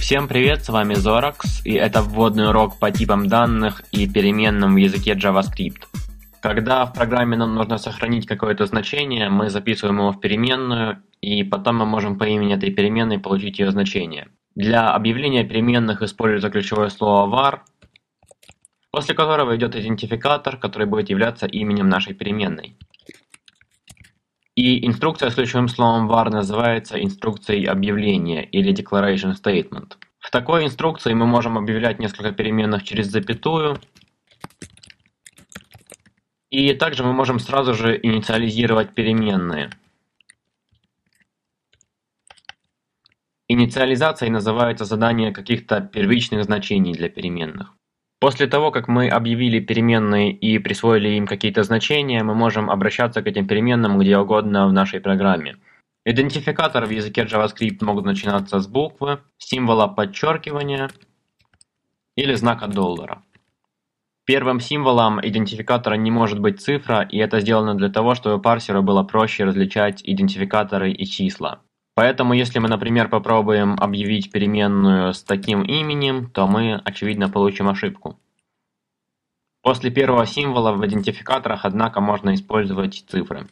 Всем привет, с вами Zorax, и это вводный урок по типам данных и переменным в языке JavaScript. Когда в программе нам нужно сохранить какое-то значение, мы записываем его в переменную, и потом мы можем по имени этой переменной получить ее значение. Для объявления переменных используется ключевое слово var, после которого идет идентификатор, который будет являться именем нашей переменной. И инструкция с ключевым словом var называется инструкцией объявления или declaration statement. В такой инструкции мы можем объявлять несколько переменных через запятую. И также мы можем сразу же инициализировать переменные. Инициализацией называется задание каких-то первичных значений для переменных. После того, как мы объявили переменные и присвоили им какие-то значения, мы можем обращаться к этим переменным где угодно в нашей программе. Идентификаторы в языке JavaScript могут начинаться с буквы, символа подчеркивания или знака доллара. Первым символом идентификатора не может быть цифра, и это сделано для того, чтобы парсеру было проще различать идентификаторы и числа. Поэтому, если мы, например, попробуем объявить переменную с таким именем, то мы, очевидно, получим ошибку. После первого символа в идентификаторах, однако, можно использовать цифры.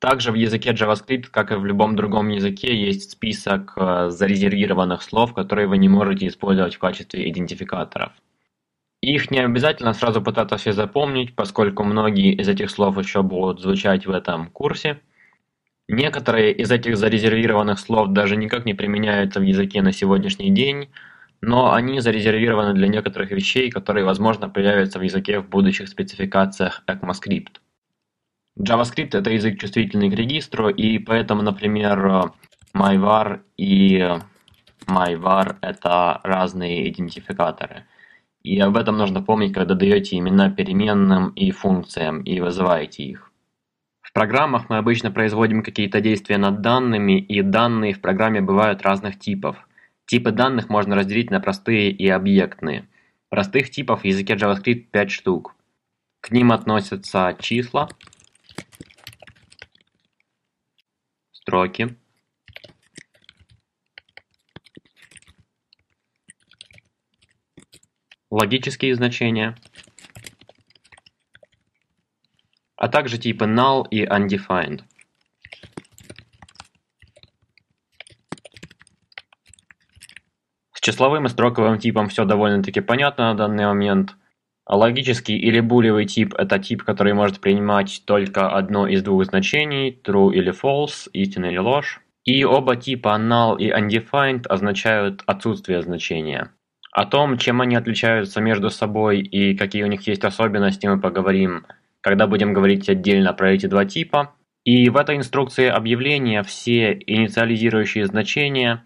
Также в языке JavaScript, как и в любом другом языке, есть список э, зарезервированных слов, которые вы не можете использовать в качестве идентификаторов. Их не обязательно сразу пытаться все запомнить, поскольку многие из этих слов еще будут звучать в этом курсе – Некоторые из этих зарезервированных слов даже никак не применяются в языке на сегодняшний день, но они зарезервированы для некоторых вещей, которые, возможно, появятся в языке в будущих спецификациях ECMAScript. JavaScript – это язык чувствительный к регистру, и поэтому, например, myvar и myvar – это разные идентификаторы. И об этом нужно помнить, когда даете имена переменным и функциям и вызываете их. Программах мы обычно производим какие-то действия над данными, и данные в программе бывают разных типов. Типы данных можно разделить на простые и объектные. Простых типов в языке JavaScript 5 штук. К ним относятся числа, строки, логические значения – а также типы null и undefined. С числовым и строковым типом все довольно-таки понятно на данный момент. А логический или булевый тип – это тип, который может принимать только одно из двух значений – true или false, истина или ложь. И оба типа null и undefined означают отсутствие значения. О том, чем они отличаются между собой и какие у них есть особенности, мы поговорим когда будем говорить отдельно про эти два типа. И в этой инструкции объявления все инициализирующие значения,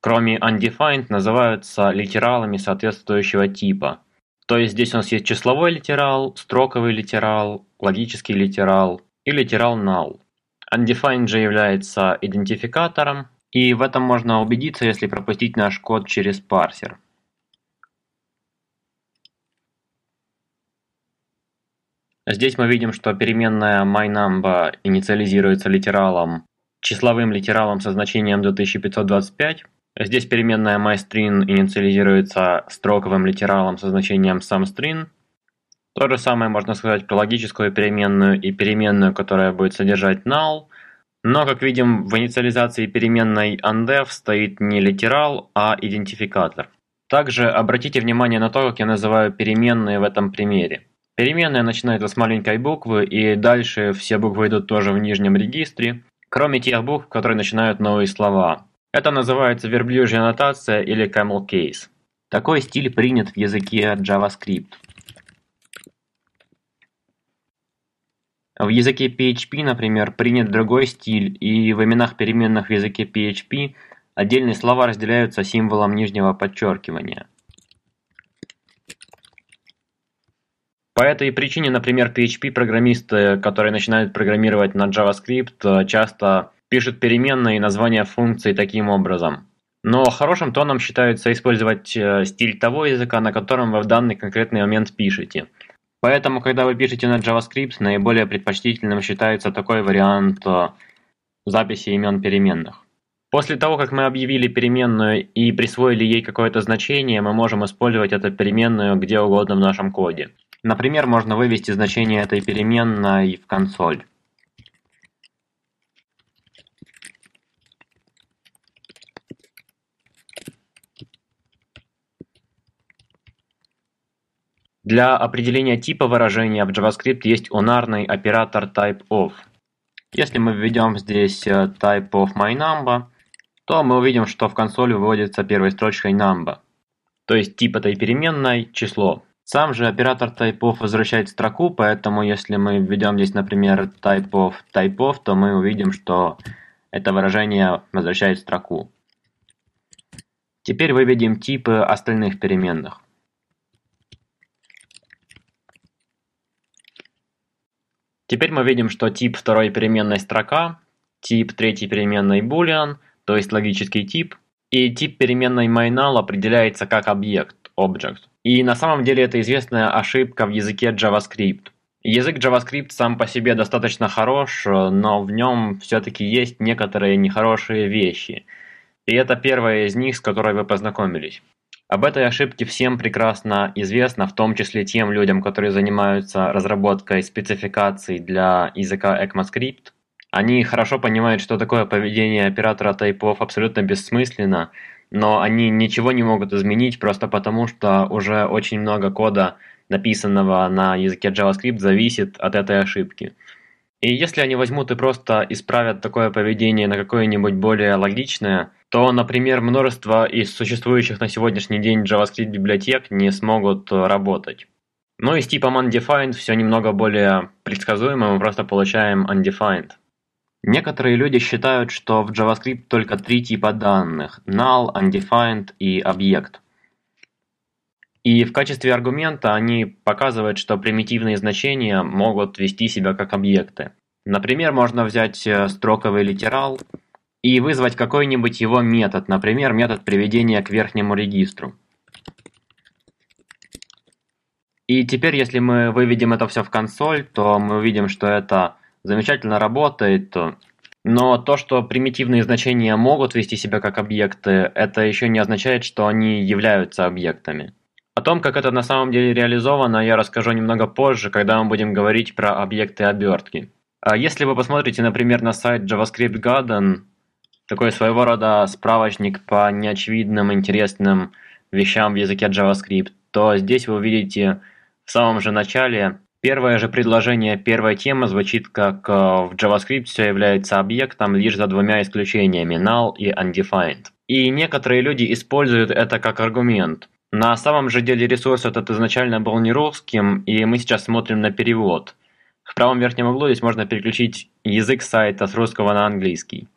кроме undefined, называются литералами соответствующего типа. То есть здесь у нас есть числовой литерал, строковый литерал, логический литерал и литерал null. Undefined же является идентификатором, и в этом можно убедиться, если пропустить наш код через парсер. Здесь мы видим, что переменная myNumber инициализируется литералом, числовым литералом со значением 2525. Здесь переменная myString инициализируется строковым литералом со значением someString. То же самое можно сказать про логическую переменную и переменную, которая будет содержать null. Но, как видим, в инициализации переменной undef стоит не литерал, а идентификатор. Также обратите внимание на то, как я называю переменные в этом примере. Переменная начинается с маленькой буквы, и дальше все буквы идут тоже в нижнем регистре, кроме тех букв, которые начинают новые слова. Это называется верблюжья аннотация или camel case. Такой стиль принят в языке JavaScript. В языке PHP, например, принят другой стиль, и в именах переменных в языке PHP отдельные слова разделяются символом нижнего подчеркивания. По этой причине, например, PHP-программисты, которые начинают программировать на JavaScript, часто пишут переменные и названия функций таким образом. Но хорошим тоном считается использовать э, стиль того языка, на котором вы в данный конкретный момент пишете. Поэтому, когда вы пишете на JavaScript, наиболее предпочтительным считается такой вариант э, записи имен переменных. После того, как мы объявили переменную и присвоили ей какое-то значение, мы можем использовать эту переменную где угодно в нашем коде. Например, можно вывести значение этой переменной в консоль. Для определения типа выражения в JavaScript есть унарный оператор typeOf. Если мы введем здесь э, typeOf то мы увидим, что в консоли выводится первой строчкой number, то есть тип этой переменной число. Сам же оператор typeOf возвращает строку, поэтому если мы введем здесь, например, typeOf typeOf, то мы увидим, что это выражение возвращает строку. Теперь выведем типы остальных переменных. Теперь мы видим, что тип второй переменной строка, тип третьей переменной boolean, то есть логический тип, и тип переменной myNull определяется как объект, object. И на самом деле это известная ошибка в языке JavaScript. Язык JavaScript сам по себе достаточно хорош, но в нем все-таки есть некоторые нехорошие вещи. И это первая из них, с которой вы познакомились. Об этой ошибке всем прекрасно известно, в том числе тем людям, которые занимаются разработкой спецификаций для языка ECMAScript. Они хорошо понимают, что такое поведение оператора тайпов абсолютно бессмысленно, но они ничего не могут изменить просто потому, что уже очень много кода, написанного на языке JavaScript, зависит от этой ошибки. И если они возьмут и просто исправят такое поведение на какое-нибудь более логичное, то, например, множество из существующих на сегодняшний день JavaScript библиотек не смогут работать. Ну и с типом undefined все немного более предсказуемо, мы просто получаем undefined. Некоторые люди считают, что в JavaScript только три типа данных – null, undefined и объект. И в качестве аргумента они показывают, что примитивные значения могут вести себя как объекты. Например, можно взять э, строковый литерал и вызвать какой-нибудь его метод, например, метод приведения к верхнему регистру. И теперь, если мы выведем это все в консоль, то мы увидим, что это замечательно работает. Но то, что примитивные значения могут вести себя как объекты, это еще не означает, что они являются объектами. О том, как это на самом деле реализовано, я расскажу немного позже, когда мы будем говорить про объекты обертки. А если вы посмотрите, например, на сайт JavaScript Garden, такой своего рода справочник по неочевидным интересным вещам в языке JavaScript, то здесь вы увидите в самом же начале первое же предложение первой темы звучит как э, в JavaScript все является объектом лишь за двумя исключениями null и undefined. И некоторые люди используют это как аргумент – на самом же деле ресурс этот изначально был не русским, и мы сейчас смотрим на перевод. В правом верхнем углу здесь можно переключить язык сайта с русского на английский.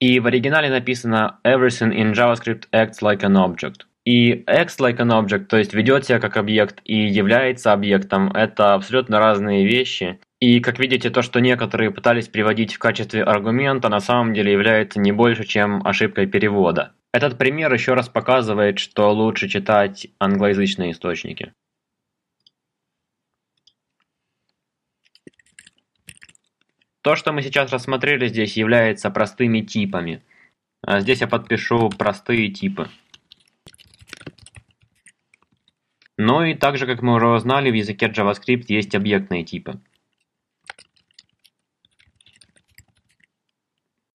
И в оригинале написано «Everything in JavaScript acts like an object». И acts like an object, то есть ведет себя как объект и является объектом, это абсолютно разные вещи. И, как видите, то, что некоторые пытались приводить в качестве аргумента, на самом деле является не больше, чем ошибкой перевода. Этот пример еще раз показывает, что лучше читать англоязычные источники. То, что мы сейчас рассмотрели здесь, является простыми типами. А здесь я подпишу простые типы. Ну и также, как мы уже узнали, в языке JavaScript есть объектные типы.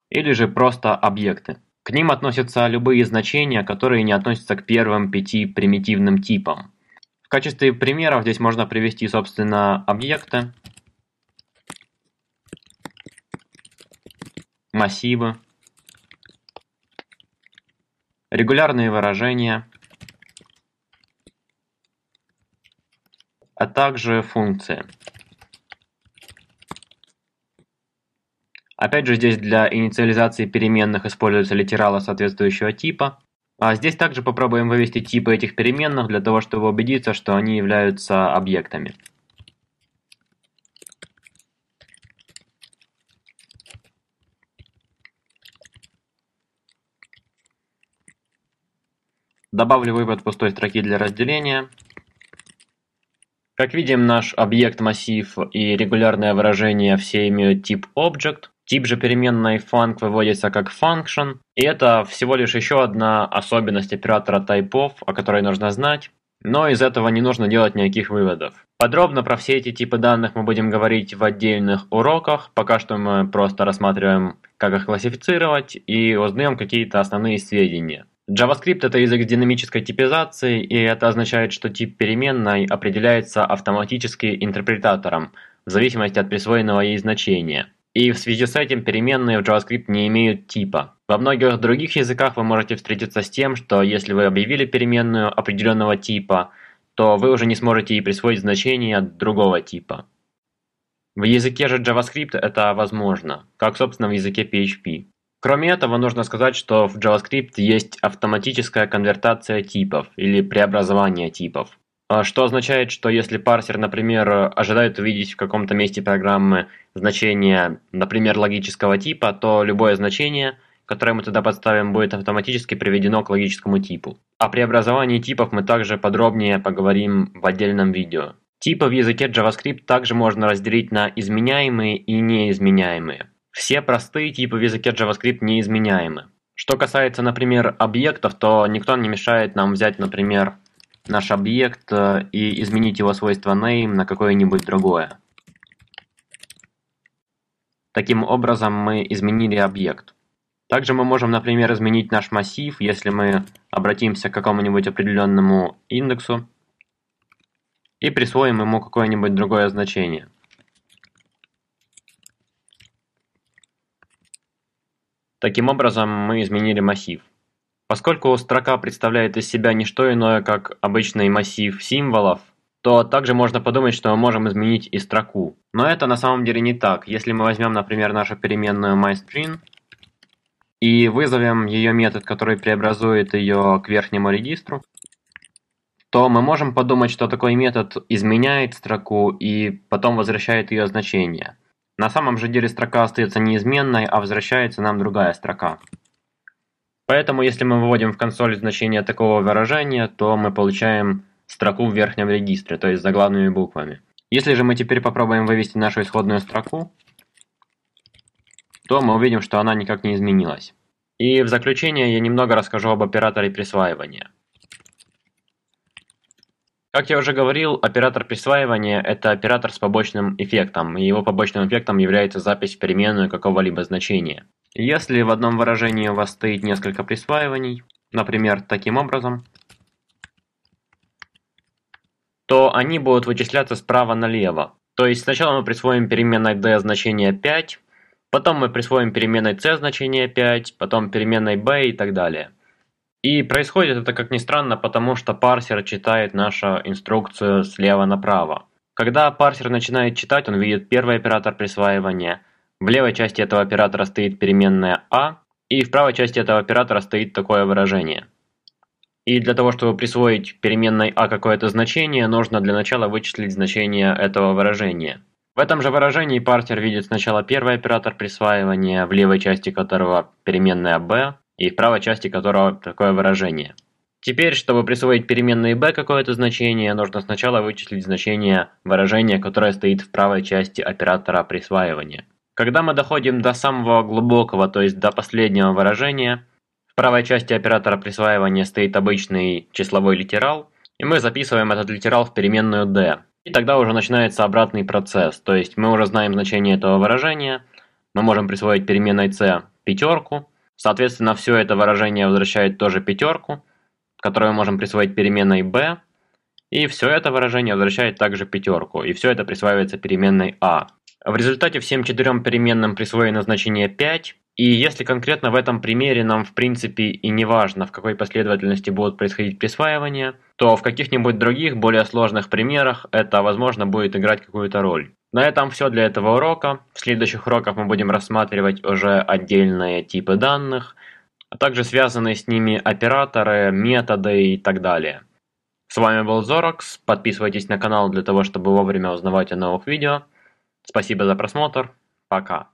Или же просто объекты. К ним относятся любые значения, которые не относятся к первым пяти примитивным типам. В качестве примеров здесь можно привести, собственно, объекты, массивы, регулярные выражения, а также функции. Опять же, здесь для инициализации переменных используются литералы соответствующего типа. А здесь также попробуем вывести типы этих переменных для того, чтобы убедиться, что они являются объектами. Добавлю вывод пустой строки для разделения. Как видим, наш объект, массив и регулярное выражение все имеют тип Object. Тип же переменной func выводится как function, и это всего лишь еще одна особенность оператора typeof, о которой нужно знать, но из этого не нужно делать никаких выводов. Подробно про все эти типы данных мы будем говорить в отдельных уроках, пока что мы просто рассматриваем, как их классифицировать и узнаем какие-то основные сведения. JavaScript – это язык динамической типизацией, и это означает, что тип переменной определяется автоматически интерпретатором, в зависимости от присвоенного ей значения. И в связи с этим переменные в JavaScript не имеют типа. Во многих других языках вы можете встретиться с тем, что если вы объявили переменную определенного типа, то вы уже не сможете ей присвоить значение другого типа. В языке же JavaScript это возможно, как собственно в языке PHP. Кроме этого, нужно сказать, что в JavaScript есть автоматическая конвертация типов или преобразование типов. А что означает, что если парсер, например, ожидает увидеть в каком-то месте программы значение, например, логического типа, то любое значение, которое мы туда подставим, будет автоматически приведено к логическому типу. О преобразовании типов мы также подробнее поговорим в отдельном видео. Типы в языке JavaScript также можно разделить на изменяемые и неизменяемые. Все простые типы в языке JavaScript неизменяемы. Что касается, например, объектов, то никто не мешает нам взять, например, наш объект э, и изменить его свойство name на какое-нибудь другое. Таким образом мы изменили объект. Также мы можем, например, изменить наш массив, если мы обратимся к какому-нибудь определенному индексу и присвоим ему какое-нибудь другое значение. Таким образом, мы изменили массив. Поскольку строка представляет из себя не что иное, как обычный массив символов, то также можно подумать, что мы можем изменить и строку. Но это на самом деле не так. Если мы возьмем, например, нашу переменную myString и вызовем ее метод, который преобразует ее к верхнему регистру, то мы можем подумать, что такой метод изменяет строку и потом возвращает ее значение. На самом же деле строка остается неизменной, а возвращается нам другая строка. Поэтому если мы выводим в консоль значение такого выражения, то мы получаем строку в верхнем регистре, то есть заглавными буквами. Если же мы теперь попробуем вывести нашу исходную строку, то мы увидим, что она никак не изменилась. И в заключение я немного расскажу об операторе присваивания. Как я уже говорил, оператор присваивания – это оператор с побочным эффектом, и его побочным эффектом является запись в переменную какого-либо значения. Если в одном выражении у вас стоит несколько присваиваний, например, таким образом, то они будут вычисляться справа налево. То есть сначала мы присвоим переменной d значение 5, потом мы присвоим переменной c значение 5, потом переменной b и так далее. И происходит это, как ни странно, потому что парсер читает нашу инструкцию слева направо. Когда парсер начинает читать, он видит первый оператор присваивания. В левой части этого оператора стоит переменная а, и в правой части этого оператора стоит такое выражение. И для того, чтобы присвоить переменной а какое-то значение, нужно для начала вычислить значение этого выражения. В этом же выражении парсер видит сначала первый оператор присваивания, в левой части которого переменная b, и в правой части которого такое выражение. Теперь, чтобы присвоить переменной b какое-то значение, нужно сначала вычислить значение выражения, которое стоит в правой части оператора присваивания. Когда мы доходим до самого глубокого, то есть до последнего выражения, в правой части оператора присваивания стоит обычный числовой литерал, и мы записываем этот литерал в переменную d. И тогда уже начинается обратный процесс, то есть мы уже знаем значение этого выражения, мы можем присвоить переменной c пятерку, Соответственно, все это выражение возвращает тоже пятерку, которую мы можем присвоить переменной b, и все это выражение возвращает также пятерку, и все это присваивается переменной a. В результате всем четырем переменным присвоено значение 5, и если конкретно в этом примере нам в принципе и не важно, в какой последовательности будут происходить присваивания, то в каких-нибудь других, более сложных примерах это, возможно, будет играть какую-то роль. На этом все для этого урока. В следующих уроках мы будем рассматривать уже отдельные типы данных, а также связанные с ними операторы, методы и так далее. С вами был Зорокс. Подписывайтесь на канал для того, чтобы вовремя узнавать о новых видео. Спасибо за просмотр. Пока.